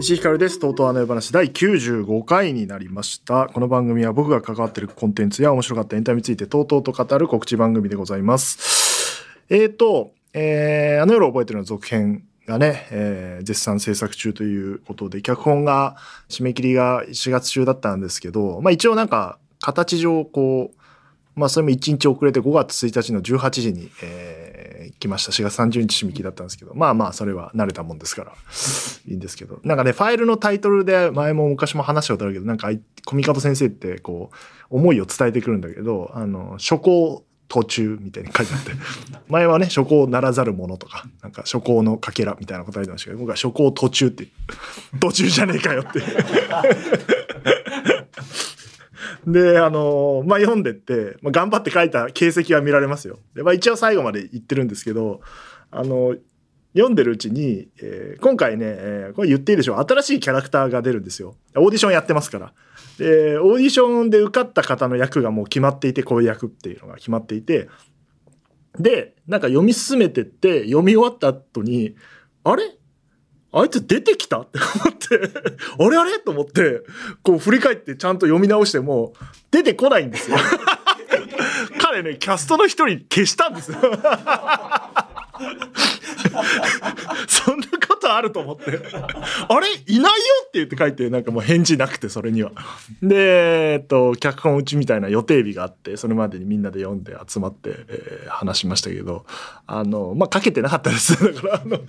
石井ひかるです。とうとうあの夜話第95回になりました。この番組は僕が関わっているコンテンツや面白かったエンタメについてとうとうと語る告知番組でございます。えっ、ー、と、えー、あの夜覚えてるの続編がね、えー、絶賛制作中ということで、脚本が締め切りが4月中だったんですけど、まあ一応なんか形上こう、まあそれも1日遅れて5月1日の18時に、えー来ました。4月30日締め切りだったんですけど、まあまあ、それは慣れたもんですから、いいんですけど。なんかね、ファイルのタイトルで前も昔も話したことあるけど、なんか、コミカド先生って、こう、思いを伝えてくるんだけど、あの、初行途中みたいに書いてあって、前はね、初行ならざるものとか、なんか初行のかけらみたいなこと書いてましたけど、僕は初行途中って、途中じゃねえかよって で、あの、まあ、読んでって、まあ、頑張って書いた形跡は見られますよ。で、まあ、一応最後まで言ってるんですけど、あの、読んでるうちに、えー、今回ね、えー、これ言っていいでしょう。新しいキャラクターが出るんですよ。オーディションやってますから。で、オーディションで受かった方の役がもう決まっていて、こういう役っていうのが決まっていて、で、なんか読み進めてって、読み終わった後に、あれ？あいつ出てきた？って思って。あれあれ？と思って、こう振り返ってちゃんと読み直しても、出てこないんですよ。彼ね、キャストの一人消したんですよ。そんなことあると思って。あれ？いないよって言って書いて、なんかもう返事なくて、それには。で、えっと、脚本打ちみたいな予定日があって、それまでにみんなで読んで集まって、えー、話しましたけど、あの、まあ、かけてなかったです。だから、あの、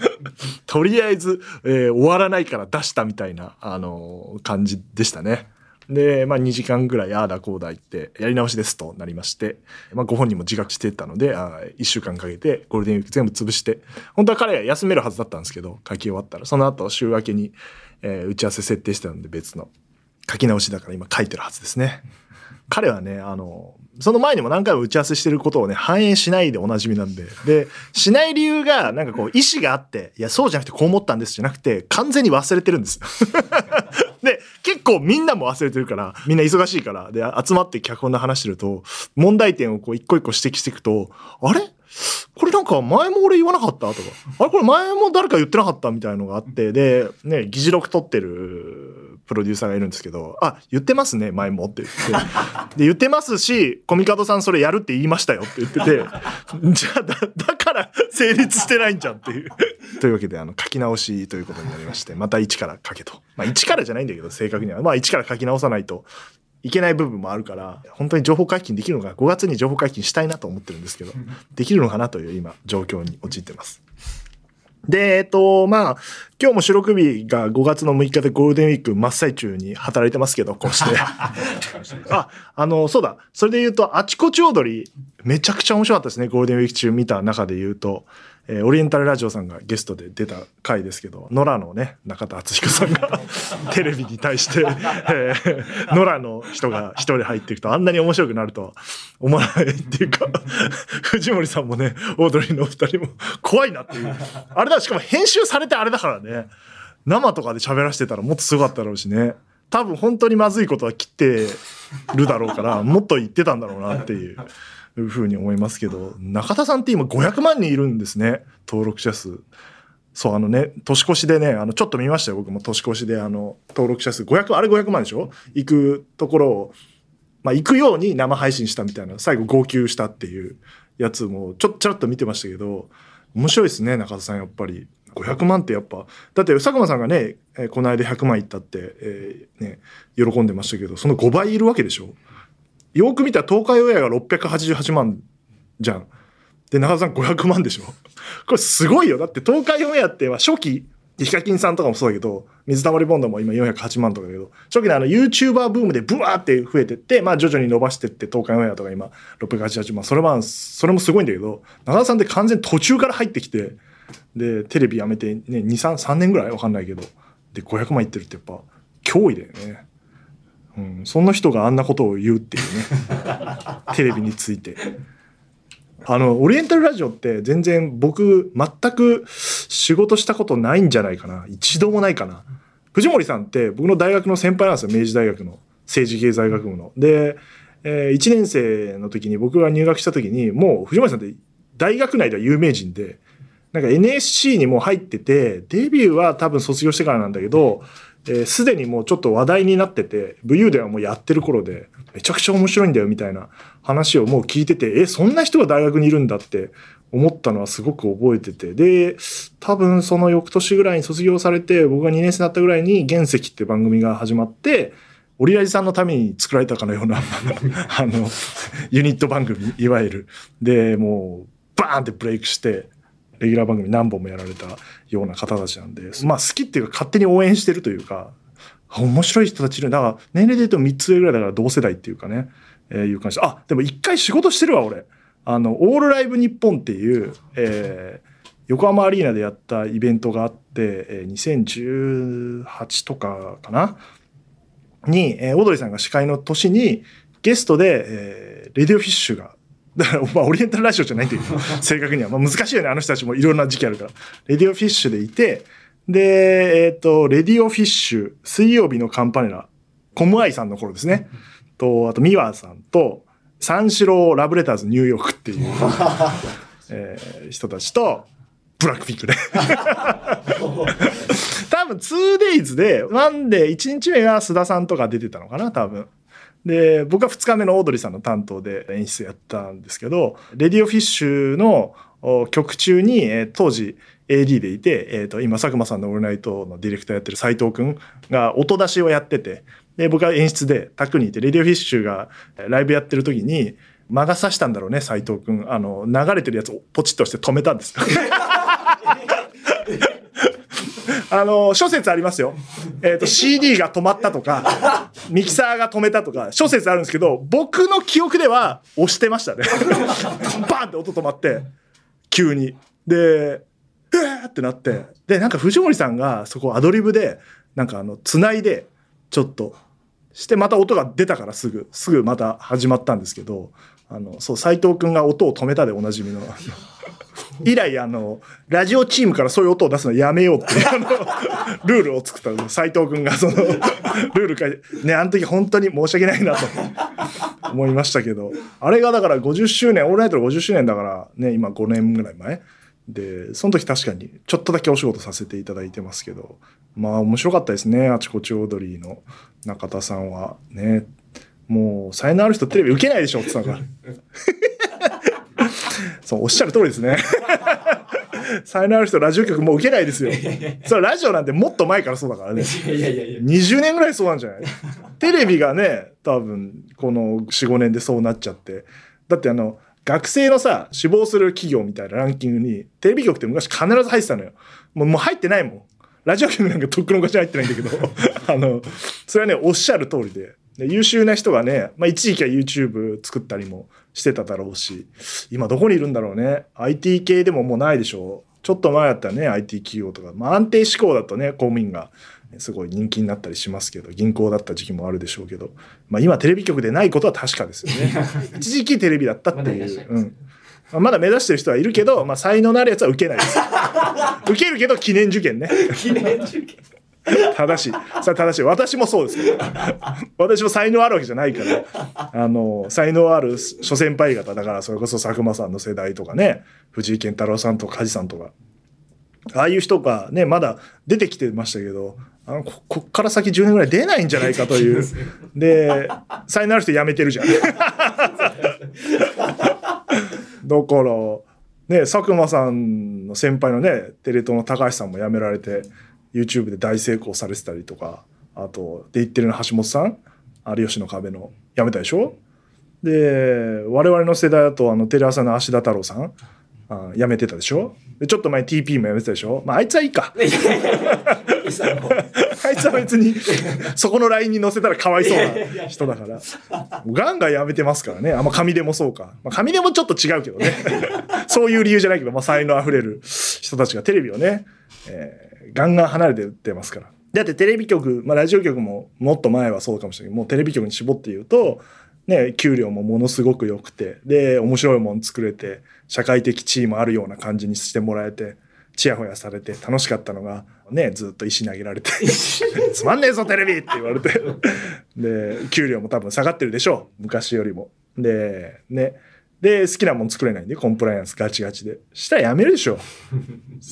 とりあえず、えー、終わらないから出したみたいな、あの、感じでしたね。で、まあ、2時間ぐらいああだこうだ言ってやり直しですとなりまして、まあ、ご本人も自覚してたのであ1週間かけてゴールデンウィーク全部潰して本当は彼が休めるはずだったんですけど書き終わったらその後週明けに、えー、打ち合わせ設定してたので別の書き直しだから今書いてるはずですね。彼はね、あの、その前にも何回も打ち合わせしてることをね、反映しないでおなじみなんで。で、しない理由が、なんかこう、意思があって、いや、そうじゃなくてこう思ったんですじゃなくて、完全に忘れてるんです。で、結構みんなも忘れてるから、みんな忙しいから、で、集まって脚本で話してると、問題点をこう、一個一個指摘していくと、あれ？これなんか前も俺言わなかった？とか、あれ？これ前も誰か言ってなかった？みたいなのがあって、で、ね、議事録取ってるプロデューサーがいるんですけど、あ、言ってますね、前もって言って。で、言ってますし、コミカドさんそれやるって言いましたよって言ってて、じゃあだ、だから成立してないんじゃんっていう。というわけで、あの、書き直しということになりまして、また一から書けと。まあ、一からじゃないんだけど、正確には。まあ、一から書き直さないといけない部分もあるから、本当に情報解禁できるのか、5月に情報解禁したいなと思ってるんですけど、できるのかなという今、状況に陥ってます。で、えっと、まあ、今日も収録日が5月の6日でゴールデンウィーク真っ最中に働いてますけど、こうして。あ、あの、そうだ。それで言うと、あちこち踊り、めちゃくちゃ面白かったですね。ゴールデンウィーク中見た中で言うと。えー、オリエンタルラジオさんがゲストで出た回ですけど、野良のね、中田敦彦さんが テレビに対して、えー、野良の人が一人入っていくとあんなに面白くなるとは思わないっていうか 藤森さんもね、オードリーのお二人も怖いなっていう。あれだ、しかも編集されてあれだからね、生とかで喋らせてたらもっとすごかったろうしね。多分本当にまずいことは切ってるだろうから、もっと言ってたんだろうなっていう。ふうに思いますけど中田さんって今500万人いるんですね登録者数。そうあのね年越しでねあのちょっと見ましたよ僕も年越しであの登録者数500あれ500万でしょ？行くところを、まあ、行くように生配信したみたいな最後号泣したっていうやつもちょちょっと見てましたけど面白いですね中田さんやっぱり。500万ってやっぱだって佐久間さんがね、えー、この間100万いったって、えー、ね、喜んでましたけどその5倍いるわけでしょ？よく見たら東海オンエアが688万じゃん。で、長田さん500万でしょ？これすごいよ。だって東海オンエアっては初期、ヒカキンさんとかもそうだけど、水溜りボンドも今408万とかだけど、初期のあの YouTuber ブームでブワーって増えてって、まあ徐々に伸ばしてって東海オンエアとか今688万。それは、それもすごいんだけど、長田さんって完全途中から入ってきて、で、テレビやめてね、2、3、3年ぐらい？わかんないけど、で、500万いってるってやっぱ脅威だよね。うん、そんな人があんなことを言うっていうね。テレビについて。あのオリエンタルラジオって全然僕全く仕事したことないんじゃないかな。一度もないかな。藤森さんって僕の大学の先輩なんですよ。明治大学の。政治経済学部の。で、えー、1年生の時に僕が入学した時にもう藤森さんって大学内では有名人でなんか NSC にも入っててデビューは多分卒業してからなんだけどすで、ー、にもうちょっと話題になってて武勇ではもうやってる頃でめちゃくちゃ面白いんだよみたいな話をもう聞いててえそんな人が大学にいるんだって思ったのはすごく覚えてて。で、多分その翌年ぐらいに卒業されて、僕が2年生だったぐらいに原石って番組が始まって、オリラジさんのために作られたかのような あの、ユニット番組、いわゆる。で、もう、バーンってブレイクして、レギュラー番組何本もやられたような方たちなんで、まあ好きっていうか勝手に応援してるというか、面白い人たちいる。だから年齢で言うと3つ上ぐらいだから同世代っていうかね、えー、いう感じあ、でも一回仕事してるわ、俺。あの、オールライブ日本っていう、えー、横浜アリーナでやったイベントがあって、えー、2018とかかな？に、えー、オードリーさんが司会の年にゲストで、えー、 RADIO FISHがだから、まあ、オリエンタルラジオじゃないという、正確には。まあ、難しいよね、あの人たちもいろんな時期あるから。 RADIO FISHでいて、で、えっ、ー、と、 RADIO FISH、水曜日のカンパネラ、コムアイさんの頃ですね。と、あと、 miwaさんと、三四郎ラブレターズニューヨークっていう、えー、人たちと、 BLACKPINKね。多分 2days で、1で1日目が須田さんとか出てたのかな、多分。で、僕は2日目のオードリーさんの担当で演出やったんですけど、レディオフィッシュの曲中に、えー、当時 AD でいて、えーと、今佐久間さんの「オールナイト」のディレクターやってる斎藤君が音出しをやっててで僕は演出でタックにいてレディオフィッシュがライブやってる時に魔が差したんだろうね斎藤君あの流れてるやつをポチッとして止めたんです あの諸説ありますよ、えーと、CD が止まったとかミキサーが止めたとか諸説あるんですけど僕の記憶では押してましたね。バンって音止まって急に。でうわーってなって。でなんか藤森さんがそこアドリブでなんかあの繋いでちょっとしてまた音が出たからすぐ。すぐまた始まったんですけどあのそう斎藤君が音を止めたでおなじみの。以来あのラジオチームからそういう音を出すのやめようっていう あのルールを作った斎藤君がその ルール書いてねあの時本当に申し訳ないなと思いましたけど。あれがだから50周年オールナイトの50周年だからね今5年ぐらい前。でその時確かにちょっとだけお仕事させていただいてますけど。まあ面白かったですねあちこちオードリーの中田さんは。ね。もう才能ある人テレビ受けないでしょって言ったからそうおっしゃる通りですね。才能ある人ラジオ局もう受けないですよ。それラジオなんてもっと前からそうだからね。いやいやいや20年ぐらいそうなんじゃない？テレビがね多分この45年でそうなっちゃって。だってあの学生のさ、志望する企業みたいなランキングに、テレビ局って昔必ず入ってたのよ。もうもう入ってないもん。ラジオ局なんかとっくの昔入ってないんだけど、あの、それはね、おっしゃる通りで。で優秀な人がね、まあ一時期は YouTube 作ったりもしてただろうし、今どこにいるんだろうね。IT 系でももうないでしょう。ちょっと前だったらね、IT 企業とか、まあ安定志向だとね、公務員がすごい人気になったりしますけど銀行だった時期もあるでしょうけど、まあ、今テレビ局でないことは確かですよね 一時期テレビだったっていう。うんまだ目指してる人はいるけど、まあ、才能のあるやつは受けないです。受けるけど記念受験ね。記念受験。正しい。それ正しい。私もそうですけど。私も才能あるわけじゃないから。あの、才能ある諸先輩方、だからそれこそ佐久間さんの世代とかね、藤井健太郎さんとか梶さんとか。ああいう人がね、まだ出てきてましたけど、あのここっから先10年ぐらい出ないんじゃないかという。で、才能ある人辞めてるじゃん。だから、ね、佐久間さんの先輩のね、テレ東の高橋さんも辞められて、YouTube で大成功されてたりとか、あと、で言ってるの橋本さん、有吉の壁の辞めたでしょ？で、我々の世代だと、あの、テレ朝の芦田太郎さん、あ辞めてたでしょ？でちょっと前 TP も辞めてたでしょ？まああいつはいいか。あいつは別にそこの LINE に載せたらかわいそうな人だから。ガンガン辞めてますからね。あんま紙でもそうか、まあ、紙でもちょっと違うけどね。そういう理由じゃないけど、まあ、才能あふれる人たちがテレビをね、えー、ガンガン離れてってますからだってテレビ局、まあ、ラジオ局ももっと前はそうかもしれないけどもうテレビ局に絞って言うとね、給料もものすごく良くて、で、面白いもん作れて、社会的地位もあるような感じにしてもらえて、ちやほやされて楽しかったのが、ね、ずっと石投げられて、つまんねえぞテレビって言われて、で、給料も多分下がってるでしょう。昔よりも。で、ね。で、好きなもん作れないんで、コンプライアンスガチガチで。したらやめるでしょ。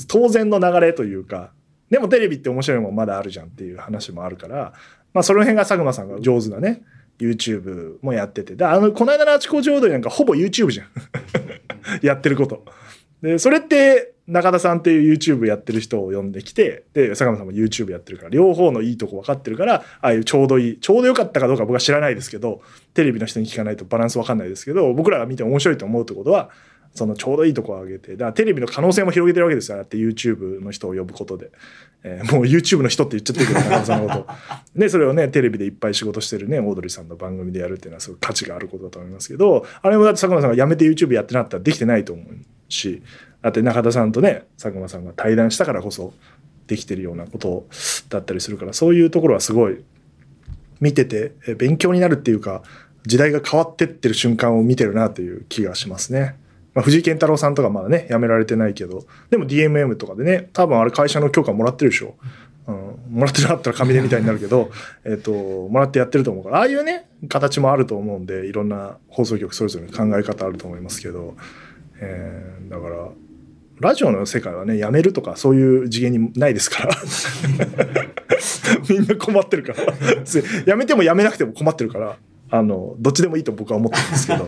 当然の流れというか、でもテレビって面白いもんまだあるじゃんっていう話もあるから、まあその辺が佐久間さんが上手なね、YouTube もやってて。で、あの、この間のあちこち踊りなんかほぼ YouTube じゃん。やってること。で、それって中田さんっていう YouTube やってる人を呼んできて、で、坂間さんも YouTube やってるから、両方のいいとこ分かってるから、ああいうちょうどいい、ちょうどよかったかどうか僕は知らないですけど、テレビの人に聞かないとバランス分かんないですけど、僕らが見て面白いと思うってことは、そのちょうどいいとこを上げて、だからテレビの可能性も広げてるわけですよ、あって YouTube の人を呼ぶことで。えー、もう YouTube の人って言っちゃってるけど、中田さんのこと。で、それをね、テレビでいっぱい仕事してるね、オードリーさんの番組でやるっていうのはすごい価値があることだと思いますけど、あれもだって佐久間さんが辞めて YouTube やってなったらできてないと思うし、だって中田さんとね、佐久間さんが対談したからこそできてるようなことだったりするから、そういうところはすごい見てて勉強になるっていうか、時代が変わってってる瞬間を見てるなという気がしますね。まあ、藤井健太郎さんとかまだね、辞められてないけど、でも DMM とかでね、多分あれ会社の許可もらってるでしょ。うん、もらってなかったら紙でみたいになるけど、えっと、もらってやってると思うから、ああいうね、形もあると思うんで、いろんな放送局それぞれ考え方あると思いますけど、えー、だから、ラジオの世界はね、やめるとかそういう次元にないですから。みんな困ってるから。やめてもやめなくても困ってるから、あの、どっちでもいいと僕は思ってるんですけど。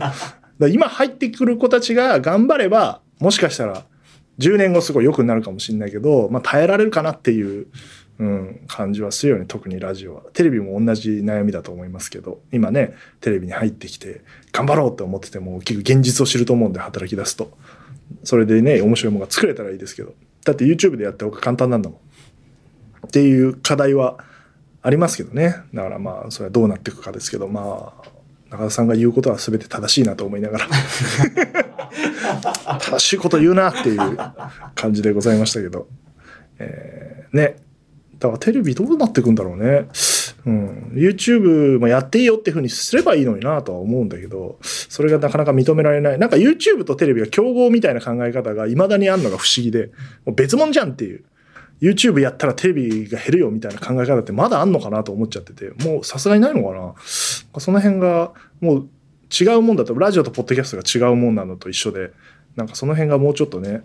今入ってくる子たちが頑張れば、もしかしたら10年後すごい良くなるかもしれないけど、まあ耐えられるかなっていう、うん、感じはするよね、特にラジオは。テレビも同じ悩みだと思いますけど、今ね、テレビに入ってきて、頑張ろうって思ってても、結局現実を知ると思うんで、働き出すと。それでね、面白いものが作れたらいいですけど。だって YouTube でやっておく簡単なんだもん。っていう課題はありますけどね。だからまあ、それはどうなっていくかですけど、まあ、中田さんが言うことは全て正しいなと思いながら。正しいこと言うなっていう感じでございましたけど、えー、ね。だからテレビどうなっていくんだろうね、うん、YouTube もやっていいよっていうふうにすればいいのになとは思うんだけど。それがなかなか認められない。なんか YouTube とテレビが競合みたいな考え方がいまだにあるのが不思議で。もう別物じゃんっていう YouTube やったらテレビが減るよみたいな考え方ってまだあんのかなと思っちゃってて、もうさすがにないのかな？その辺がもう違うもんだと、ラジオとポッドキャストが違うもんなのと一緒で、なんかその辺がもうちょっとね、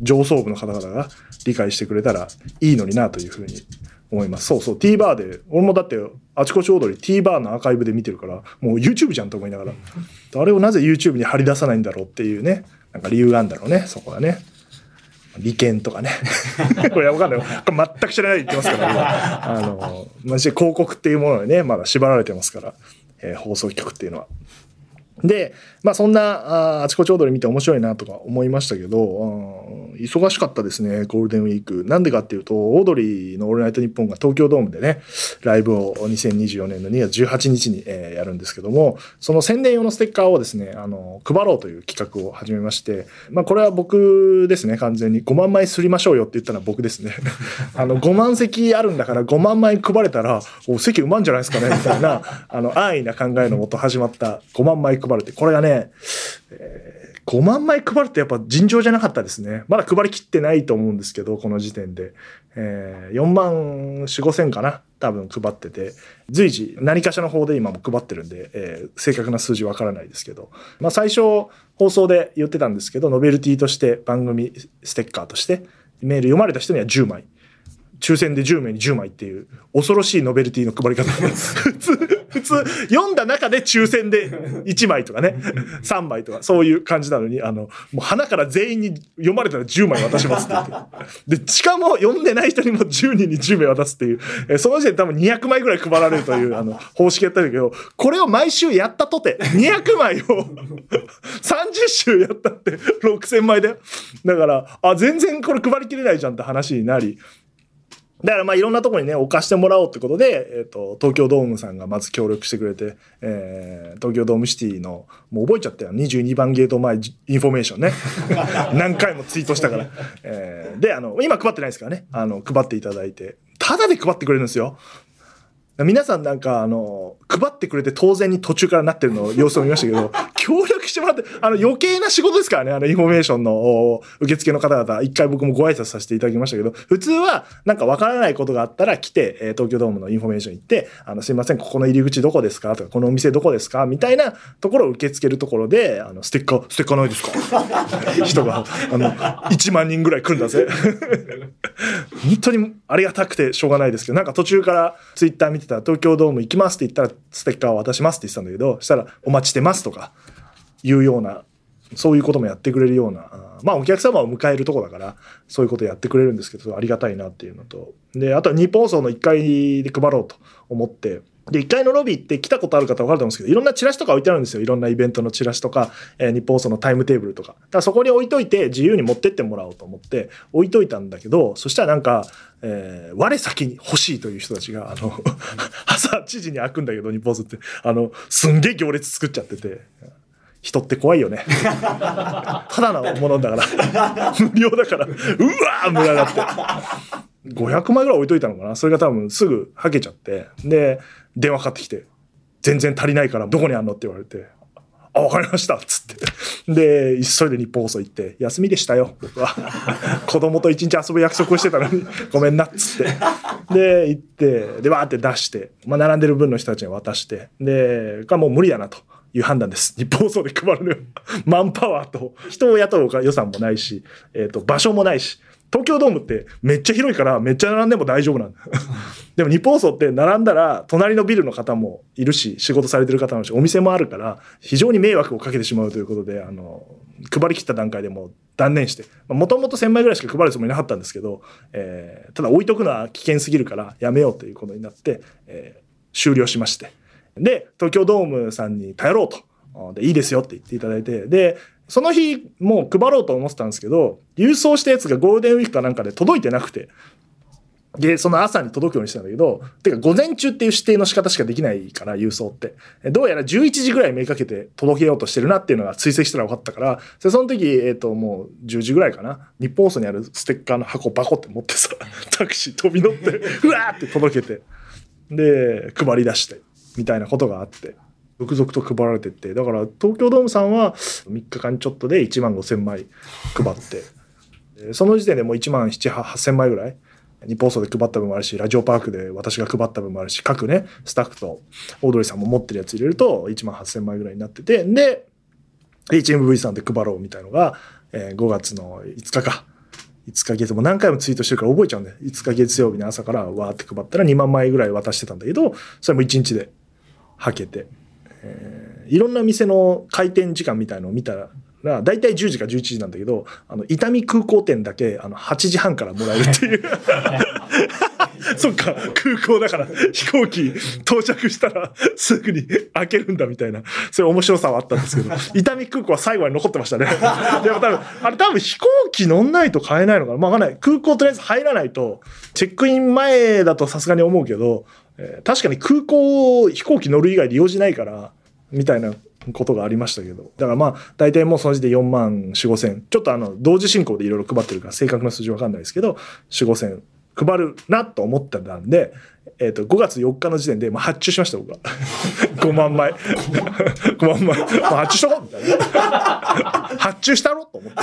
上層部の方々が理解してくれたらいいのになというふうに思います。そうそう、TVer で、俺もだってあちこち踊り TVer のアーカイブで見てるから、もう YouTube じゃんと思いながら、あれをなぜ YouTube に貼り出さないんだろうっていうね、なんか理由があるんだろうね、そこはね。利権とかね。これわかんない。全く知らないで言ってますから、あの、まじ広告っていうものにね、まだ縛られてますから、えー、放送局っていうのは。で、まあそんなああちこち踊り見て面白いなとか思いましたけど、忙しかったですね、ゴールデンウィーク。なんでかっていうと、オードリーのオールナイトニッポンが東京ドームでね、ライブを2024年の2月18日に、えー、やるんですけども、その宣伝用のステッカーをですね、あの、配ろうという企画を始めまして、まあこれは僕ですね、完全に5万枚すりましょうよって言ったのは僕ですね。あの、5万席あるんだから5万枚配れたら、お、席埋まんじゃないですかね、みたいな、あの、安易な考えのもと始まった5万枚配るって、これがね、えー、5万枚配るってやっぱ尋常じゃなかったですね。まだ配りきってないと思うんですけど、この時点で。えー、4万4、5千かな多分配ってて、随時何かしらの方で今も配ってるんで、えー、正確な数字わからないですけど、まあ最初放送で言ってたんですけど、ノベルティとして番組ステッカーとしてメール読まれた人には10枚。抽選で10名に10枚っていう恐ろしいノベルティの配り方普通普通読んだ中で抽選で1枚とかね3枚とかそういう感じなのにあのもう花から全員に読まれたら10枚渡しますって。言ってでしかも読んでない人にも10人に10名渡すっていう。えその時点で多分200枚ぐらい配られるというあの方式やったんだけどこれを毎週やったとて200枚を 30週やったって6000枚だよだからあ全然これ配りきれないじゃんって話になりだからまあいろんなとこにね、置かしてもらおうってことで、えっ、ー、と、東京ドームさんがまず協力してくれて、えー、東京ドームシティの、もう覚えちゃったよ。22番ゲート前インフォメーションね。何回もツイートしたから。えー、で、あの、今配ってないですからね。あの、配っていただいて。ただで配ってくれるんですよ。皆さんなんか、あの、配ってくれて当然に途中からなってるの様子を見ましたけど、協力してもらって、あの余計な仕事ですからね、あのインフォメーションの受付の方々、一回僕もご挨拶させていただきましたけど、普通はなんかわからないことがあったら来て、え東京ドームのインフォメーション行って、あの、すいません、ここの入り口どこですか？とか、このお店どこですか？みたいなところを受け付けるところで、あの、ステッカー、ステッカーないですか？人が、あの、1万人ぐらい来るんだぜ。本当にありがたくてしょうがないですけど、なんか途中からツイッター見てたら東京ドーム行きますって言ったらステッカーを渡しますって言ってたんだけど、したらお待ちしてますとかいうような、そういうこともやってくれるような、まあお客様を迎えるとこだから、そういうことやってくれるんですけど、ありがたいなっていうのと、で、あとは日本放送の1階で配ろうと思って、で、1階のロビーって来たことある方分かると思うんですけど、いろんなチラシとか置いてあるんですよ。いろんなイベントのチラシとか、えー日本放送のタイムテーブルとか。だからそこに置いといて自由に持ってってもらおうと思って置いといたんだけど、そしたらなんか、えー我先に欲しいという人たちが、あの、朝8時に開くんだけど、日本放送って、あの、すんげえ行列作っちゃってて、人って怖いよね。ただのものだから。無料だから。うわー群がって。500枚ぐらい置いといたのかなそれが多分すぐはけちゃって。で、電話かかってきて、全然足りないからどこにあんのって言われて、あ、わかりましたつって。で、急いで日本放送行って、休みでしたよ、僕は。子供と一日遊ぶ約束をしてたのに、ごめんなっつって。で、行って、で、わーって出して、まあ、並んでる分の人たちに渡して、で、がもう無理だなと。いう判断です。日本放送で配るのよ。マンパワーと、人を雇うか予算もないし、えっ、と、場所もないし、東京ドームってめっちゃ広いからめっちゃ並んでも大丈夫なんだ。でも日本放送って並んだら隣のビルの方もいるし、仕事されてる方もいるし、お店もあるから非常に迷惑をかけてしまうということで、あの、配り切った段階でも断念して、もともと1000枚ぐらいしか配るつもりなかったんですけど、えーただ置いとくのは危険すぎるからやめようということになって、えー終了しまして。で、東京ドームさんに頼ろうと。で、いいですよって言っていただいて、で、その日もう配ろうと思ってたんですけど、郵送したやつがゴールデンウィークかなんかで届いてなくて、で、その朝に届くようにしたんだけど、てか午前中っていう指定の仕方しかできないから、郵送って。どうやら11時ぐらいめかけて届けようとしてるなっていうのが追跡したら分かったから、その時、えっ、と、もう10時ぐらいかな。日本放送にあるステッカーの箱バコって持ってさ、タクシー飛び乗って、うわーって届けて、で、配り出して、みたいなことがあって。続々と配られてって、だから東京ドームさんは3日間ちょっとで1万5千枚配って、その時点でもう1万7、8千枚ぐらい、日放送で配った分もあるし、ラジオパークで私が配った分もあるし、各ね、スタッフとオードリーさんも持ってるやつ入れると1万8千枚ぐらいになってて、で、HMV さんで配ろうみたいのが、えー5月の5日か。5日月、も何回もツイートしてるから覚えちゃうんだよ。5日月曜日の朝からわーって配ったら2万枚ぐらい渡してたんだけど、それも1日ではけて、えーいろんな店の開店時間みたいのを見たら、大体10時か11時なんだけど、あの、伊丹空港店だけ、あの、8時半からもらえるっていう。そっか、空港だから、飛行機到着したらすぐに開けるんだみたいな、そういう面白さはあったんですけど、伊丹空港は最後まで残ってましたね。でも多分、あれ多分飛行機乗んないと買えないのかなまあわかんない。空港とりあえず入らないと、チェックイン前だとさすがに思うけど、えー確かに空港、飛行機乗る以外で用事ないから、みたいなことがありましたけど。だからまあ、大体もうその時で4万4、5千。ちょっとあの、同時進行でいろいろ配ってるから正確な数字わかんないですけど、4、5千配るなと思ってたんで、えっ、と、5月4日の時点で、まあ、発注しました、僕は。5万枚。5万枚。まあ、発注しとこうみたいな。発注したろと思って。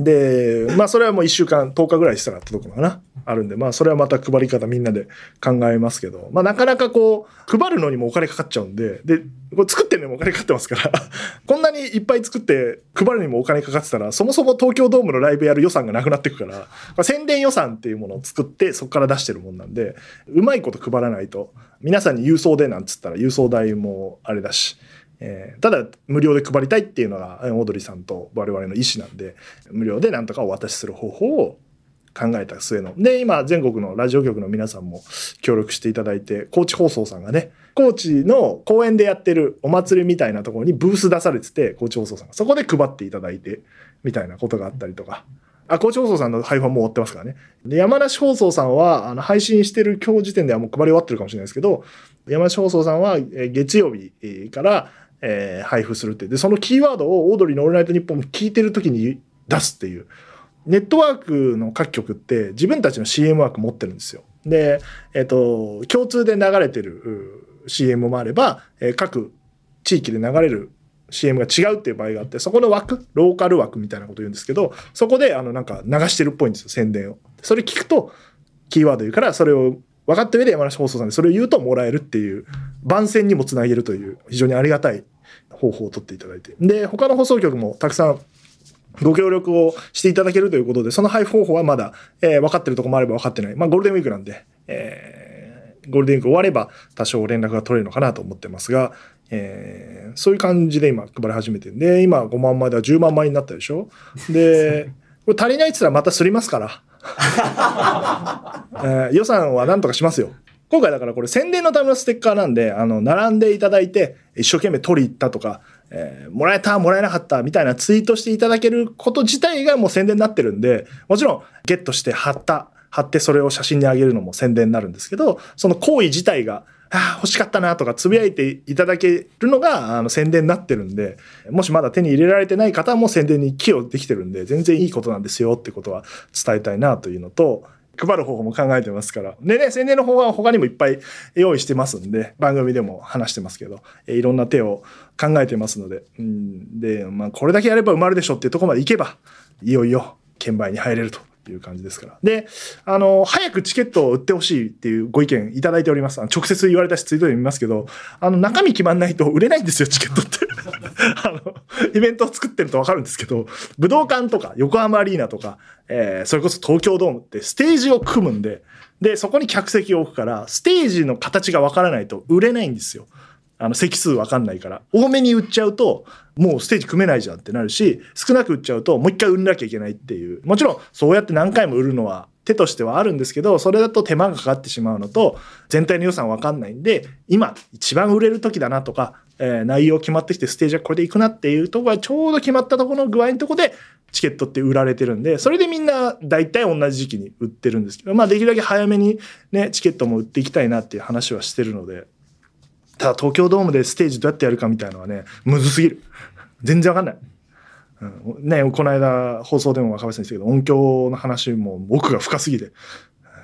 で、まあそれはもう1週間、10日ぐらいしたら届くのかなあるんで、まあそれはまた配り方みんなで考えますけど、まあなかなかこう、配るのにもお金かかっちゃうんで、で、これ作ってるのにもお金かかってますから、こんなにいっぱい作って配るにもお金かかってたら、そもそも東京ドームのライブやる予算がなくなってくから、まあ宣伝予算っていうものを作ってそこから出してるもんなんで、うまいこと配らないと、皆さんに郵送でなんつったら郵送代もあれだし、えーただ無料で配りたいっていうのがオードリーさんと我々の意思なんで無料でなんとかお渡しする方法を考えた末ので今全国のラジオ局の皆さんも協力していただいて高知放送さんがね高知の公園でやってるお祭りみたいなところにブース出されてて高知放送さんがそこで配っていただいてみたいなことがあったりとか。あ、高知放送さんの配布はもう終わってますからね。で、山梨放送さんは、あの、配信してる今日時点ではもう配り終わってるかもしれないですけど、山梨放送さんは、え月曜日から、えー配布するって。で、そのキーワードをオードリーのオールナイトニッポン聞いてる時に出すっていう。ネットワークの各局って自分たちの CM ワーク持ってるんですよ。で、えっ、と、共通で流れてる CM もあれば、えー各地域で流れる CM が違うっていう場合があって、そこの枠、ローカル枠みたいなこと言うんですけど、そこであのなんか流してるっぽいんですよ、宣伝を。それ聞くと、キーワード言うから、それを分かった上で山梨放送さんでそれを言うともらえるっていう、番宣にもつなげるという非常にありがたい方法を取っていただいて。で、他の放送局もたくさんご協力をしていただけるということで、その配布方法はまだ、えー、分かってるとこもあれば分かってない。まあゴールデンウィークなんで、えー、ゴールデンウィーク終われば多少連絡が取れるのかなと思ってますが、えー、そういう感じで今配り始めてるんで、今5万枚では10万枚になったでしょ？で、これ足りないって言ったらまたすりますから。えー、予算は何とかしますよ。今回だからこれ宣伝のためのステッカーなんで、あの、並んでいただいて、一生懸命取り行ったとか、えー、もらえた、もらえなかったみたいなツイートしていただけること自体がもう宣伝になってるんで、もちろんゲットして貼った、貼ってそれを写真にあげるのも宣伝になるんですけど、その行為自体が、ああ、欲しかったなとかつぶやいていただけるのがあの宣伝になってるんで、もしまだ手に入れられてない方も宣伝に寄与できてるんで、全然いいことなんですよってことは伝えたいなというのと、配る方法も考えてますから。でね、宣伝の方は他にもいっぱい用意してますんで、番組でも話してますけど、えいろんな手を考えてますので、うん、で、まあ、これだけやれば埋まるでしょっていうとこまでいけば、いよいよ券売に入れるという感じですから。で、あの、早くチケットを売ってほしいっていうご意見いただいております。直接言われたしツイートで見ますけど、あの、中身決まんないと売れないんですよ、チケットって。あの、イベントを作ってるとわかるんですけど、武道館とか横浜アリーナとか、えー、それこそ東京ドームってステージを組むんで、で、そこに客席を置くから、ステージの形がわからないと売れないんですよ。あの、席数わかんないから。多めに売っちゃうと、もうステージ組めないじゃんってなるし、少なく売っちゃうと、もう一回売んなきゃいけないっていう。もちろん、そうやって何回も売るのは手としてはあるんですけど、それだと手間がかかってしまうのと、全体の予算わかんないんで、今、一番売れる時だなとか、えー、内容決まってきてステージはこれで行くなっていうとこがちょうど決まったところの具合のとこで、チケットって売られてるんで、それでみんな大体同じ時期に売ってるんですけど、まあできるだけ早めにね、チケットも売っていきたいなっていう話はしてるので、ただ東京ドームでステージどうやってやるかみたいのはね、むずすぎる。全然わかんない。うん、ね、この間放送でも若林さん言ったけど、音響の話も奥が深すぎて、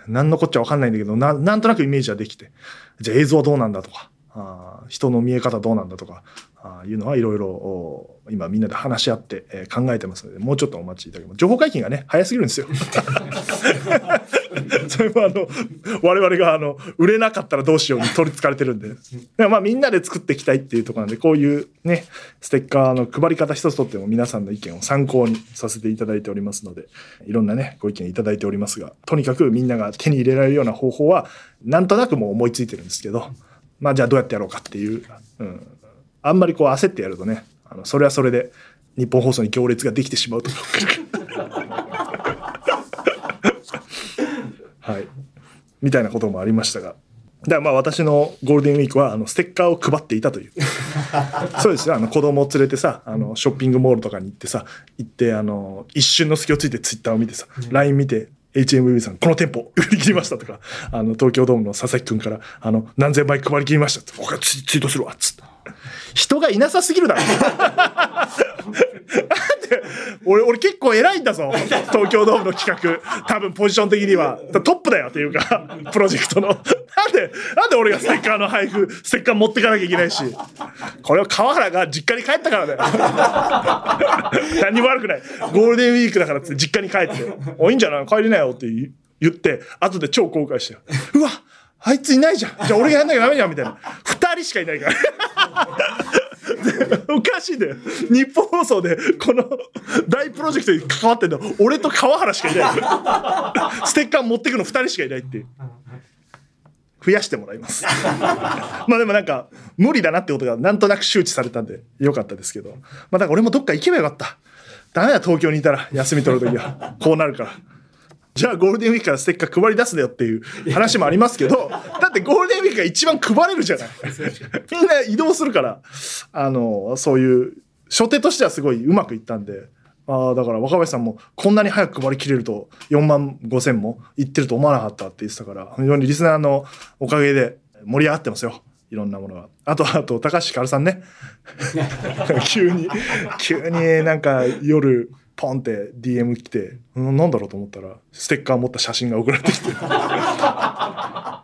何のこっちゃわかんないんだけどな、なんとなくイメージはできて、じゃあ映像はどうなんだとか、あ人の見え方どうなんだとか、あいうのはいろいろ今みんなで話し合って、えー、考えてますので、もうちょっとお待ちいただけます。情報解禁がね、早すぎるんですよ。それもあの、我々があの、売れなかったらどうしように取り憑かれてるんで。でまあみんなで作っていきたいっていうところなんで、こういうね、ステッカーの配り方一つとっても皆さんの意見を参考にさせていただいておりますので、いろんなね、ご意見いただいておりますが、とにかくみんなが手に入れられるような方法は、なんとなくもう思いついてるんですけど、まあじゃあどうやってやろうかっていう、うん、あんまりこう焦ってやるとね、あのそれはそれで日本放送に行列ができてしまうと はい。みたいなこともありましたが。だからまあ私のゴールデンウィークはあのステッカーを配っていたという。そうですよ。あの子供を連れてさ、あのショッピングモールとかに行ってさ、行ってあの一瞬の隙をついてツイッターを見てさ、LINE 見て、HMV さん、この店舗売り切りましたとか、あの東京ドームの佐々木くんから、あの何千枚配り切りましたと。僕はツイートするわ、っつって。人がいなさすぎるだろ。俺、俺結構偉いんだぞ。東京ドームの企画。多分ポジション的には。トップだよっていうか、プロジェクトの。なんで、なんで俺がステッカーの配布、ステッカー持ってかなきゃいけないし。これは川原が実家に帰ったからだよ。何も悪くない。ゴールデンウィークだからって実家に帰って。おいいんじゃない？帰りなよって言って、後で超後悔して。うわあいついないじゃん。じゃあ俺がやんなきゃダメじゃんみたいな。二人しかいないから。おかしいんだよ。日本放送でこの大プロジェクトに関わってんの俺と川原しかいない。ステッカー持ってくの二人しかいないっていう。増やしてもらいます。まあでもなんか無理だなってことがなんとなく周知されたんでよかったですけど。まあだから俺もどっか行けばよかった。ダメだ東京にいたら休み取るときは。こうなるから。じゃあゴールデンウィークからステッカー配り出すだよっていう話もありますけど、だってゴールデンが一番配れるじゃない。みんな移動するから、あの、そういう、初手としてはすごいうまくいったんで、あ、だから若林さんもこんなに早く配りきれると4万5千もいってると思わなかったって言ってたから、非常にリスナーのおかげで盛り上がってますよ。いろんなものが。あと、あと、高橋ひかるさんね。急に、急になんか夜、ポンって DM 来て、なんだろうと思ったら、ステッカー持った写真が送られてきて。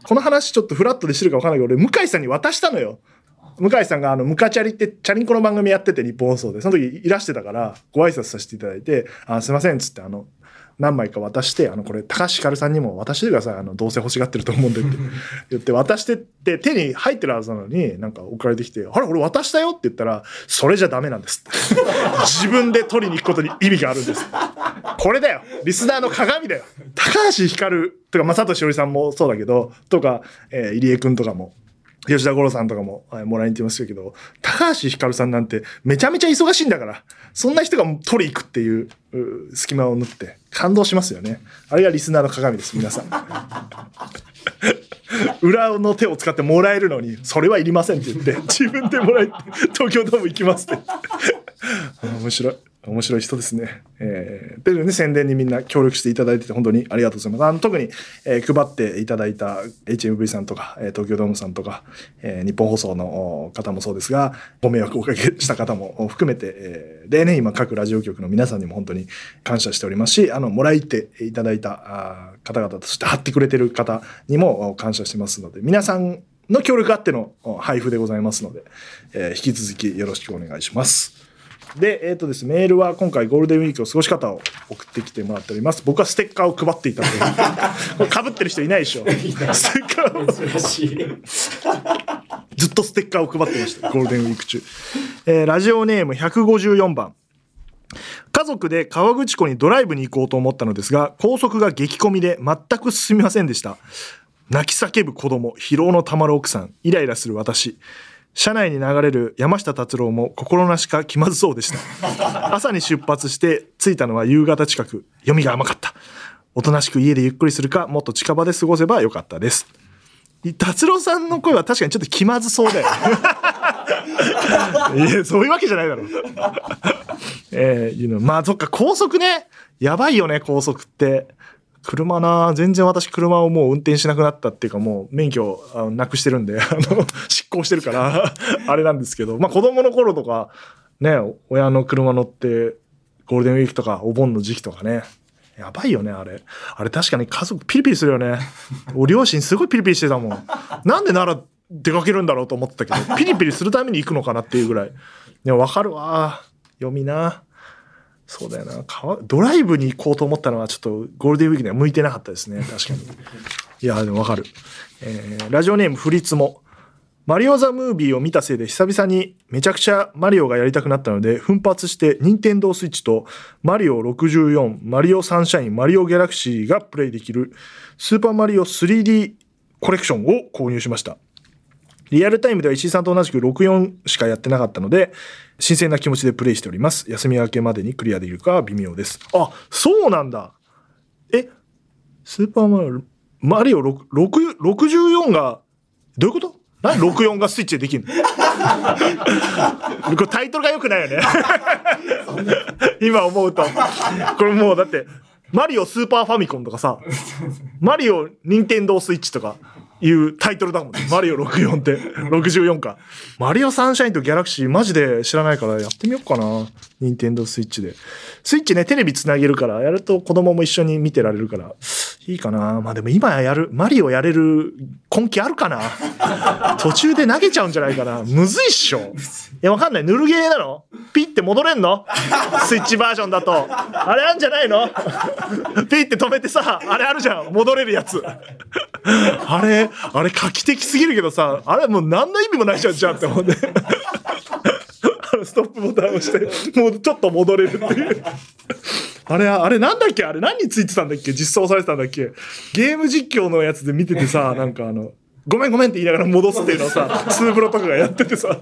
この話ちょっとフラットでしてるか分かんないけど、俺、向井さんに渡したのよ。向井さんがあの、ムカチャリってチャリンコの番組やってて日本放送で、その時いらしてたから、ご挨拶させていただいて、あ、すいません、つってあの、何枚か渡して、あの、これ、高橋ひかるさんにも渡してください。あの、どうせ欲しがってると思うんでって 言って、渡してって、手に入ってるはずなのに、なんか送られてきて、あれ、俺渡したよって言ったら、それじゃダメなんです。自分で取りに行くことに意味があるんです。これだよ。リスナーの鏡だよ。高橋ひかるとか、正俊しおりさんもそうだけど、とか、えー入江くんとかも、吉田五郎さんとかも、はいもらいに行ってますけど、高橋ひかるさんなんてめちゃめちゃ忙しいんだから、そんな人が取り行くっていうう隙間を縫って感動しますよね。あれがリスナーの鏡です、皆さん。裏の手を使ってもらえるのに、それはいりませんって言って、自分でもらえて、東京ドーム行きますって。あ 面白い。面白い人ですね。えー、というね、宣伝にみんな協力していただいてて、本当にありがとうございます。あの特に、えー配っていただいた HMV さんとか、えー東京ドームさんとか、えー日本放送の方もそうですが、ご迷惑をおかけした方も含めて、えー例年今各ラジオ局の皆さんにも本当に感謝しておりますし、あの、もらいていただいた方々として貼ってくれてる方にも感謝してますので、皆さんの協力あっての配布でございますので、えー引き続きよろしくお願いします。で、えっ、とですね、メールは今回ゴールデンウィークの過ごし方を送ってきてもらっております。僕はステッカーを配っていたという。これ被ってる人いないでしょ。ステッカーを珍しい。ずっとステッカーを配ってました。ゴールデンウィーク中。えーラジオネーム154番。家族で川口湖にドライブに行こうと思ったのですが、高速が激混みで全く進みませんでした。泣き叫ぶ子供、疲労のたまる奥さん、イライラする私。車内に流れる山下達郎も心なしか気まずそうでした。朝に出発して着いたのは夕方近く。読みが甘かった。おとなしく家でゆっくりするか、もっと近場で過ごせばよかったです。達郎さんの声は確かにちょっと気まずそうだよ。いや、そういうわけじゃないだろう。えー、いうの。まあ、そっか、高速ね。やばいよね、高速って。車な全然私車をもう運転しなくなったっていうかもう免許なくしてるんで、あの、執行してるから、あれなんですけど、まあ子供の頃とか、ね、親の車乗って、ゴールデンウィークとかお盆の時期とかね、やばいよね、あれ。あれ確かに家族ピリピリするよね。お両親すごいピリピリしてたもん。なんで奈良出かけるんだろうと思ってたけど、ピリピリするために行くのかなっていうぐらい。でもわかるわ。読みな。そうだよな。川ドライブに行こうと思ったのはちょっとゴールデンウィークには向いてなかったですね。確かに。いや、でもわかる。えーラジオネームフリツモ。マリオ・ザ・ムービーを見たせいで久々にめちゃくちゃマリオがやりたくなったので奮発して任天堂スイッチとマリオ64、マリオサンシャイン、マリオギャラクシーがプレイできるスーパーマリオ 3D コレクションを購入しました。リアルタイムでは石井さんと同じく64しかやってなかったので、新鮮な気持ちでプレイしております。休み明けまでにクリアできるかは微妙です。あ、そうなんだ。え、スーパーマリオ、マリオ6 6 64が、どういうこと？何 ?64 がスイッチでできるの？これタイトルが良くないよね。今思うと。これもうだって、マリオスーパーファミコンとかさ、マリオニンテンドースイッチとかいうタイトルだもんね。マリオ64って、64か。マリオサンシャインとギャラクシーマジで知らないからやってみようかな。ニンテンドースイッチで。スイッチね、テレビつなげるから、やると子供も一緒に見てられるから、いいかな。まあでも今やる、マリオやれる根気あるかな。途中で投げちゃうんじゃないかな。むずいっしょ。いや、わかんない。ぬるゲーなの？ピッて戻れんの？スイッチバージョンだと。あれあんじゃないの？ピッて止めてさ、あれあるじゃん。戻れるやつ。あれ、あれ画期的すぎるけどさ、あれもう何の意味もないじゃん、じゃんって思って。あのストップボタンを押して、もうちょっと戻れるっていう。あれ、あれなんだっけ？あれ何についてたんだっけ？実装されてたんだっけ？ゲーム実況のやつで見ててさ、なんかあの、ごめんごめんって言いながら戻すっていうのをさ、ツーブロとかがやっててさ、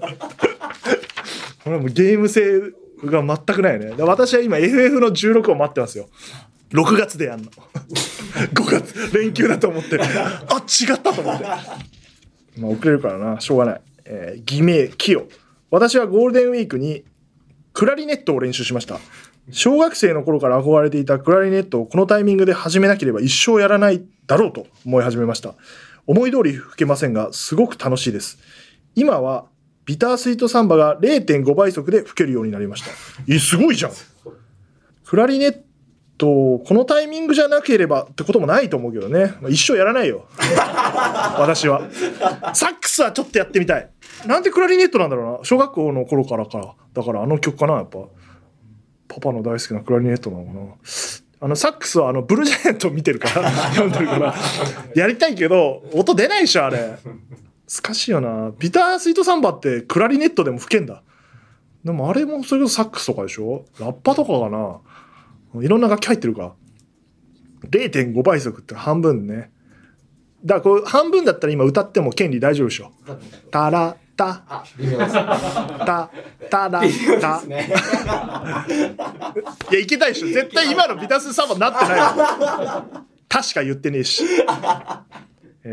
これもうゲーム性が全くないよね。私は今 FF の16を待ってますよ。6月でやんの。5月、連休だと思って。あ、違ったと思って。まあ遅れるからな、しょうがない。えー偽名、キヨ。私はゴールデンウィークにクラリネットを練習しました。小学生の頃から憧れていたクラリネットをこのタイミングで始めなければ一生やらないだろうと思い始めました。思い通り吹けませんが、すごく楽しいです。今はビタースイートサンバが0.5倍速で吹けるようになりました。え、すごいじゃん。クラリネット、このタイミングじゃなければってこともないと思うけどね。まあ一生やらないよ。私は。サックスはちょっとやってみたい。なんでクラリネットなんだろうな。小学校の頃からか。だからあの曲かな、やっぱ。パパの大好きなクラリネットなのかな。あの、サックスはあの、ブルージャイアント見てるから、読んでるから、やりたいけど、音出ないでしょ、あれ。難しいよな。ビタースイートサンバってクラリネットでも吹けんだ。でもあれもそれこそサックスとかでしょ？ラッパとかかないろんな楽器入ってるか。0.5倍速って半分ね。だからこう半分だったら今歌っても権利大丈夫でしょ。タラタあ、微妙です。タタラ微妙タです。ね。いやいけたでしょ。絶対今のビタスサンバなってないよ。確か言ってねえし。え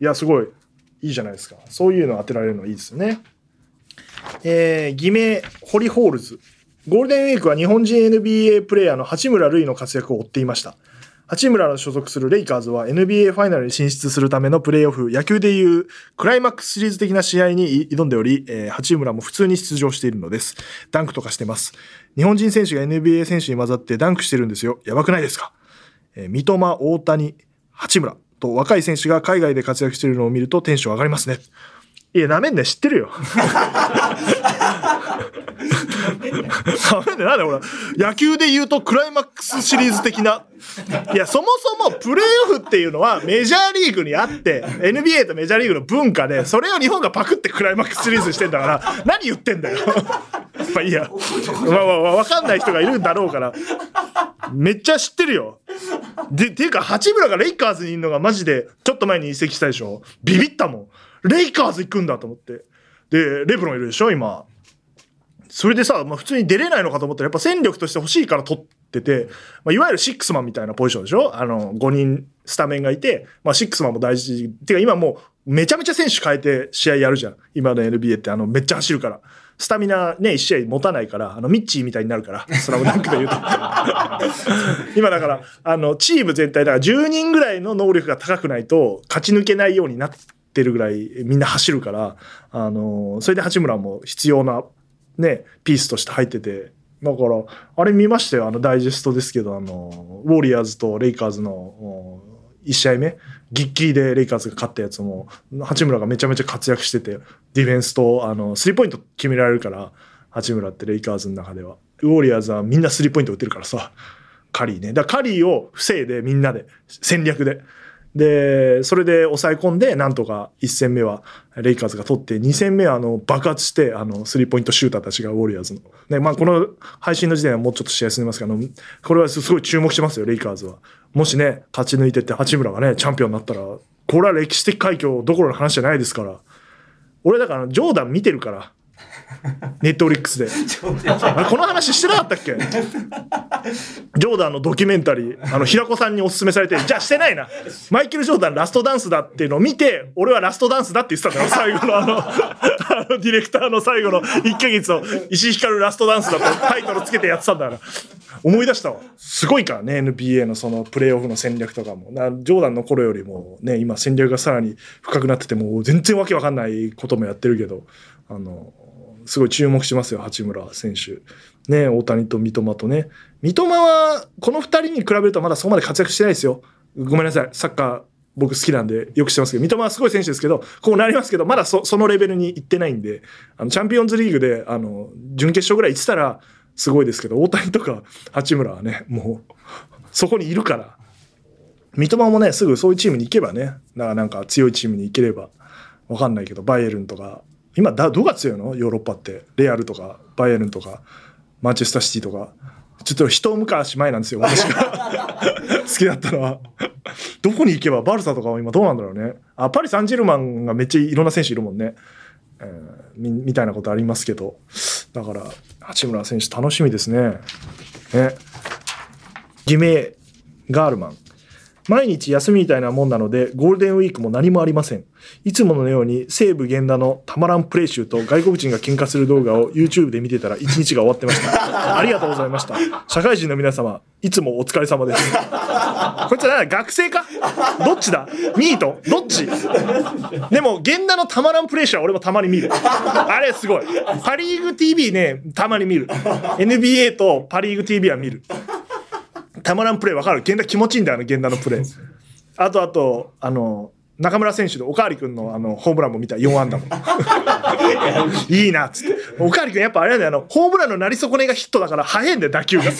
ー、いやすごいいいじゃないですか。そういうの当てられるのはいいですよね。えー、偽名、ホリホールズ。ゴールデンウィークは日本人 NBA プレイヤーの八村塁の活躍を追っていました。八村の所属するレイカーズは NBA ファイナルに進出するためのプレーオフ、野球でいうクライマックスシリーズ的な試合に挑んでおり、えー八村も普通に出場しているのです。ダンクとかしてます。日本人選手が NBA 選手に混ざってダンクしてるんですよ。やばくないですか？えー三笘、大谷、八村と若い選手が海外で活躍しているのを見るとテンション上がりますね。いや、なめんね、知ってるよ。なめんね、なんだよ、ほら。野球で言うとクライマックスシリーズ的な。いや、そもそもプレーオフっていうのはメジャーリーグにあって、NBA とメジャーリーグの文化で、それを日本がパクってクライマックスシリーズにしてんだから、何言ってんだよ。まあいいや。まあまあまあ、わかんない人がいるんだろうから。めっちゃ知ってるよ。で、っていうか、八村がレイカーズにいるのがマジで、ちょっと前に移籍したでしょビビったもん。レイカーズ行くんだと思って。で、レブロンいるでしょ今。それでさ、まあ、普通に出れないのかと思ったら、やっぱ戦力として欲しいから取ってて、まあ、いわゆるシックスマンみたいなポジションでしょ？あの、5人スタメンがいて、まあ、シックスマンも大事。てか今もう、めちゃめちゃ選手変えて試合やるじゃん。今の NBA って、あの、めっちゃ走るから。スタミナね、1試合持たないから、あの、ミッチーみたいになるから、スラムダンクで言うと。今だから、あの、チーム全体、だから10人ぐらいの能力が高くないと、勝ち抜けないようになってるぐらい、みんな走るから、あの、それで八村も必要な、ね、ピースとして入ってて、だから、あれ見ましたよ、あの、ダイジェストですけど、あの、ウォリアーズとレイカーズの、1試合目、ギッギーでレイカーズが勝ったやつも、八村がめちゃめちゃ活躍してて、ディフェンスと、あの、スリーポイント決められるから、八村ってレイカーズの中では。ウォリアーズはみんなスリーポイント打ってるからさ、カリーね。だからカリーを防いでみんなで、戦略で。で、それで抑え込んで、なんとか1戦目はレイカーズが取って、2戦目はあの爆発して、あの、スリーポイントシューターたちがウォリアーズの。ね、まあこの配信の時点はもうちょっと試合進みますけど、これはすごい注目してますよ、レイカーズは。もしね、勝ち抜いてって八村がね、チャンピオンになったら、これは歴史的快挙どころの話じゃないですから。俺だから、ジョーダン見てるから。ネットフリックスで。あ れこの話してなかったっけ？ジョーダンのドキュメンタリー、あの、平子さんにおすすめされて、じゃあしてないな。マイケル・ジョーダンラストダンスだっていうのを見て、俺はラストダンスだって言ってたんだよ。最後のあの、あのディレクターの最後の1ヶ月を、石井ひかるラストダンスだとタイトルつけてやってたんだから。思い出したわ。すごいからね、NBA のそのプレーオフの戦略とかも。なジョーダンの頃よりもね、今戦略がさらに深くなってて、もう全然わけわかんないこともやってるけど、あの、すごい注目しますよ、八村選手。ね、大谷と三笘とね。三笘は、この二人に比べるとまだそこまで活躍してないですよ。ごめんなさい。サッカー、僕好きなんでよく知ってますけど、三笘はすごい選手ですけど、こうなりますけど、まだそそのレベルに行ってないんで、あの、チャンピオンズリーグで、あの、準決勝ぐらい行ってたら、すごいですけど、大谷とか八村はね、もう、そこにいるから。三笘もね、すぐそういうチームに行けばね、だからなんか強いチームに行ければ、わかんないけど、バイエルンとか、今だ、どうが強いの？ヨーロッパって。レアルとか、バイエルンとか、マンチェスターシティとか。ちょっと一昔前なんですよ、私が。好きだったのは。どこに行けば、バルサとかは今どうなんだろうね。あ、パリ・サンジェルマンがめっちゃいろんな選手いるもんね。えーみみたいなことありますけど。だから、八村選手楽しみですね。ね。偽名、ガールマン。毎日休みみたいなもんなので、ゴールデンウィークも何もありません。いつものように西武源田のたまらんプレイ集と外国人が喧嘩する動画を YouTube で見てたら一日が終わってました。ありがとうございました。社会人の皆様、いつもお疲れ様です。こいつは学生か？どっちだ？ニート？どっち？でも、源田のたまらんプレイ集は俺もたまに見る。あれすごい。パリーグ TV ね、たまに見る。NBA とパリーグ TV は見る。たまらんプレイわかる。源田気持ちいいんだよ、あの源田のプレイ。あとあと、あの、中村選手でおかわりくんのあのホームランも見た4安打も。いいなっつって。おかわりくんやっぱあれなんだよあのホームランのなり損ねがヒットだから速いんだよ打球が。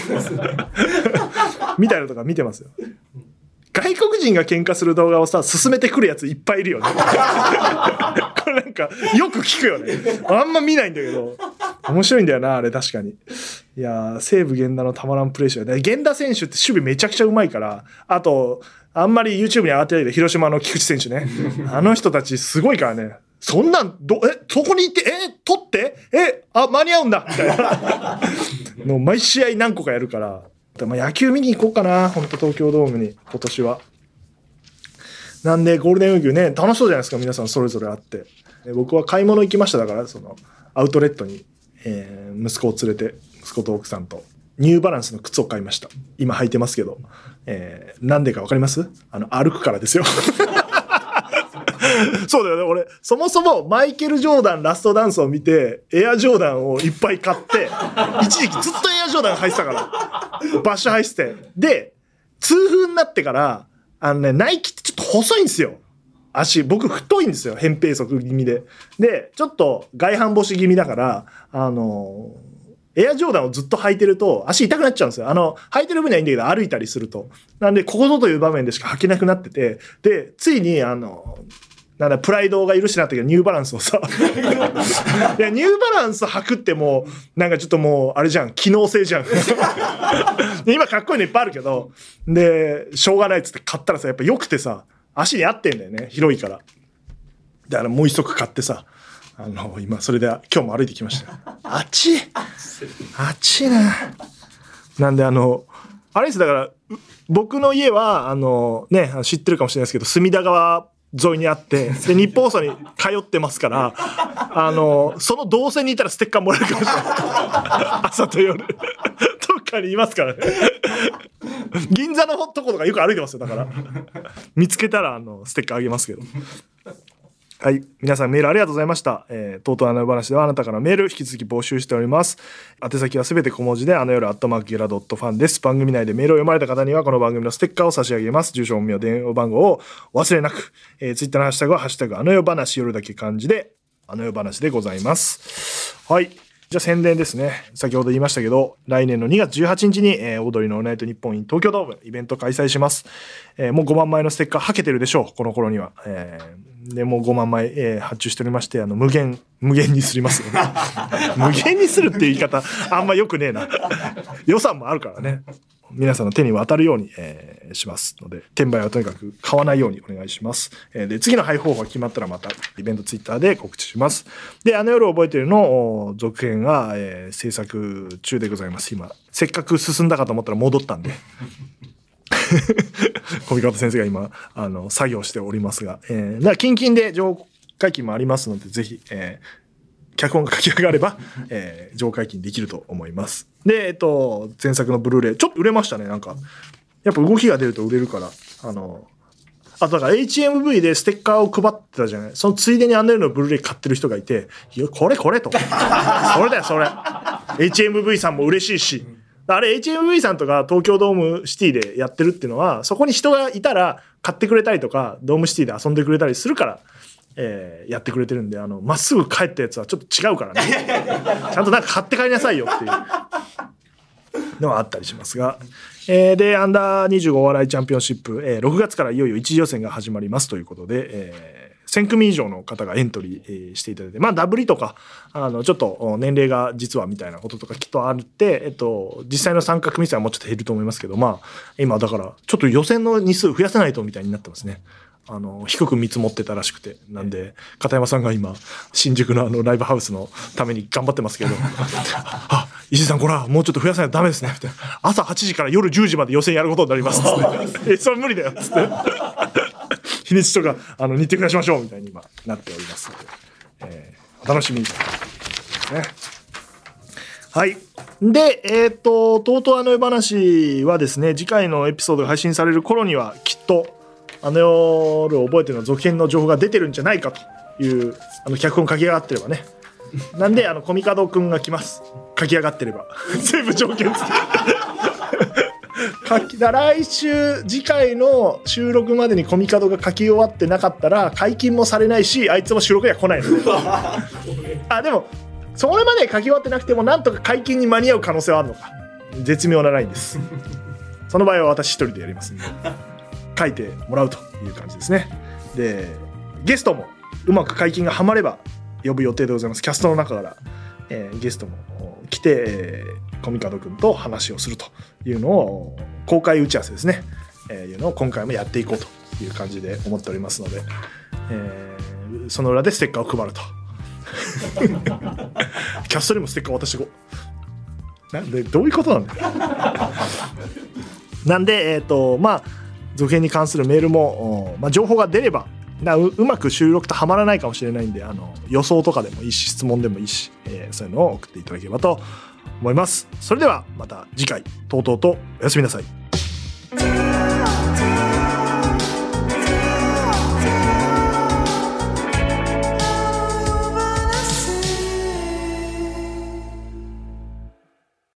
みたいなのとか見てますよ外国人が喧嘩する動画をさ進めてくるやついっぱいいるよね これなんかよく聞くよねあんま見ないんだけど面白いんだよなあれ確かにいやー西武源田のたまらんプレーションで源田選手って守備めちゃくちゃうまいからあとあんまり YouTube に上がってないけど、広島の菊池選手ね。あの人たちすごいからね。そんなん、ど、え、そこに行って、え、取ってえ、あ、間に合うんだみたいな。の毎試合何個かやるから。まあ、野球見に行こうかな。本当東京ドームに、今年は。なんで、ゴールデンウィークね、楽しそうじゃないですか、皆さんそれぞれあって。僕は買い物行きましただから、その、アウトレットに、えー、息子を連れて、息子と奥さんと、ニューバランスの靴を買いました。今履いてますけど。えー、なんでかわかります？あの、歩くからですよ。そうだよね。俺、そもそもマイケル・ジョーダンラストダンスを見て、エア・ジョーダンをいっぱい買って、一時期ずっとエア・ジョーダン履いてたから。バッシュ履いてて。で、痛風になってから、あのね、ナイキってちょっと細いんですよ。足、僕太いんですよ。扁平足気味で。で、ちょっと外反母趾気味だから、あのエアジョーダンをずっと履いてると足痛くなっちゃうんですよ。あの、履いてる分にはいいんだけど歩いたりすると。なんで、ここぞという場面でしか履けなくなってて、で、ついに、あの、なんだ、プライドが許しなったけど、ニューバランスをさ。いや、ニューバランス履くってもう、なんかちょっともう、あれじゃん、機能性じゃん。今かっこいいのいっぱいあるけど、で、しょうがないっつって買ったらさ、やっぱ良くてさ、足に合ってんだよね、広いから。だからもう一足買ってさ、あの、今、それで今日も歩いてきました。あっち？あっちな。なんであの、あれです、だから、僕の家は、あの、ね、知ってるかもしれないですけど、隅田川沿いにあって、で、日本放送に通ってますから、あの、その動線にいたらステッカーもらえるかもしれない。朝と夜。どっかにいますからね。銀座のとことかよく歩いてますよ、だから。見つけたら、あの、ステッカーあげますけど。はい。皆さんメールありがとうございました。えー、とうとうあの夜話ではあなたからメール引き続き募集しております。宛先はすべて小文字であの夜アットマークゲラドットファンです。番組内でメールを読まれた方にはこの番組のステッカーを差し上げます。住所、本名、電話番号を忘れなく。えー、ツイッターのハッシュタグはハッシュタグあの夜話夜だけ漢字であの夜話でございます。はい。じゃあ宣伝ですね。先ほど言いましたけど、来年の2月18日に、えー、踊りのオールナイト日本 in 東京ドームイベント開催します。えー、もう5万枚のステッカーはけてるでしょう、この頃には。えー、で、もう5万枚、えー、発注しておりまして、あの、無限、無限にすりますよね。無限にするっていう言い方、あんまよくねえな。予算もあるからね。皆さんの手に渡るように、えー、しますので、転売はとにかく買わないようにお願いします。えー、で、次の配方法が決まったらまたイベントツイッターで告知します。で、あの夜覚えてるの続編が、えー、制作中でございます。今、せっかく進んだかと思ったら戻ったんで。小見方先生が今、あの、作業しておりますが、えー、だから近々で上会期もありますので、ぜひ、えー、脚本が書き上がれば、えー、上解禁できると思います。で、えっと、前作のブルーレイ、ちょっと売れましたね、なんか。やっぱ動きが出ると売れるから、あの、あとだから HMV でステッカーを配ってたじゃない？そのついでにあんなのブルーレイ買ってる人がいて、いや、これこれと。それだよ、それ。HMV さんも嬉しいし。あれ HMV さんとか東京ドームシティでやってるっていうのは、そこに人がいたら買ってくれたりとか、ドームシティで遊んでくれたりするから、えー、やってくれてるんで、あの、まっすぐ帰ったやつはちょっと違うからね。ちゃんとなんか買って帰りなさいよっていうのはあったりしますが。えー、で、アンダー25お笑いチャンピオンシップ、えー、6月からいよいよ一次予選が始まりますということで、えー、1000組以上の方がエントリーしていただいて、まあ、ダブリとか、あの、ちょっと年齢が実はみたいなこととかきっとあって、えっと、実際の参加組数はもうちょっと減ると思いますけど、まあ、今だから、ちょっと予選の日数増やさないとみたいになってますね。あの、低く見積もってたらしくて。なんで、片山さんが今、新宿のあの、ライブハウスのために頑張ってますけど、あ、石井さん、これはもうちょっと増やさないとダメですね。朝8時から夜10時まで予選やることになります。え、それ無理だよ。つって。日にちとか、あの、日程増やしましょう。みたいに今、なっておりますので、えー、お楽しみに。ね。はい。で、えっ、ー、と、とうとうあの世話はですね、次回のエピソードが配信される頃には、きっと、あの夜を覚えての続編の情報が出てるんじゃないかというあの脚本書き上がってればねなんであのコミカドくんが来ます書き上がってれば 全部条件付き書きだ来週次回の収録までにコミカドが書き終わってなかったら解禁もされないしあいつも収録には来ないの。で あでもそれまで書き終わってなくてもなんとか解禁に間に合う可能性はあるのか。絶妙なラインです。その場合は私一人でやりますんで。書いてもらうという感じですね。でゲストもうまく解禁がはまれば呼ぶ予定でございます。キャストの中から、えーゲストも来て、えーコミカドくんと話をするというのを公開打ち合わせですね、えーいうのを今回もやっていこうという感じで思っておりますので、えーその裏でステッカーを配ると。キャストにもステッカー渡してこう。なんでどういうことなんだ？なんでえっ、とまあ続編に関するメールも、まあ、情報が出ればなううまく収録とはまらないかもしれないんであの予想とかでもいいし質問でもいいし、えーそういうのを送っていただければと思います。それではまた次回、とうとうとおやすみなさい。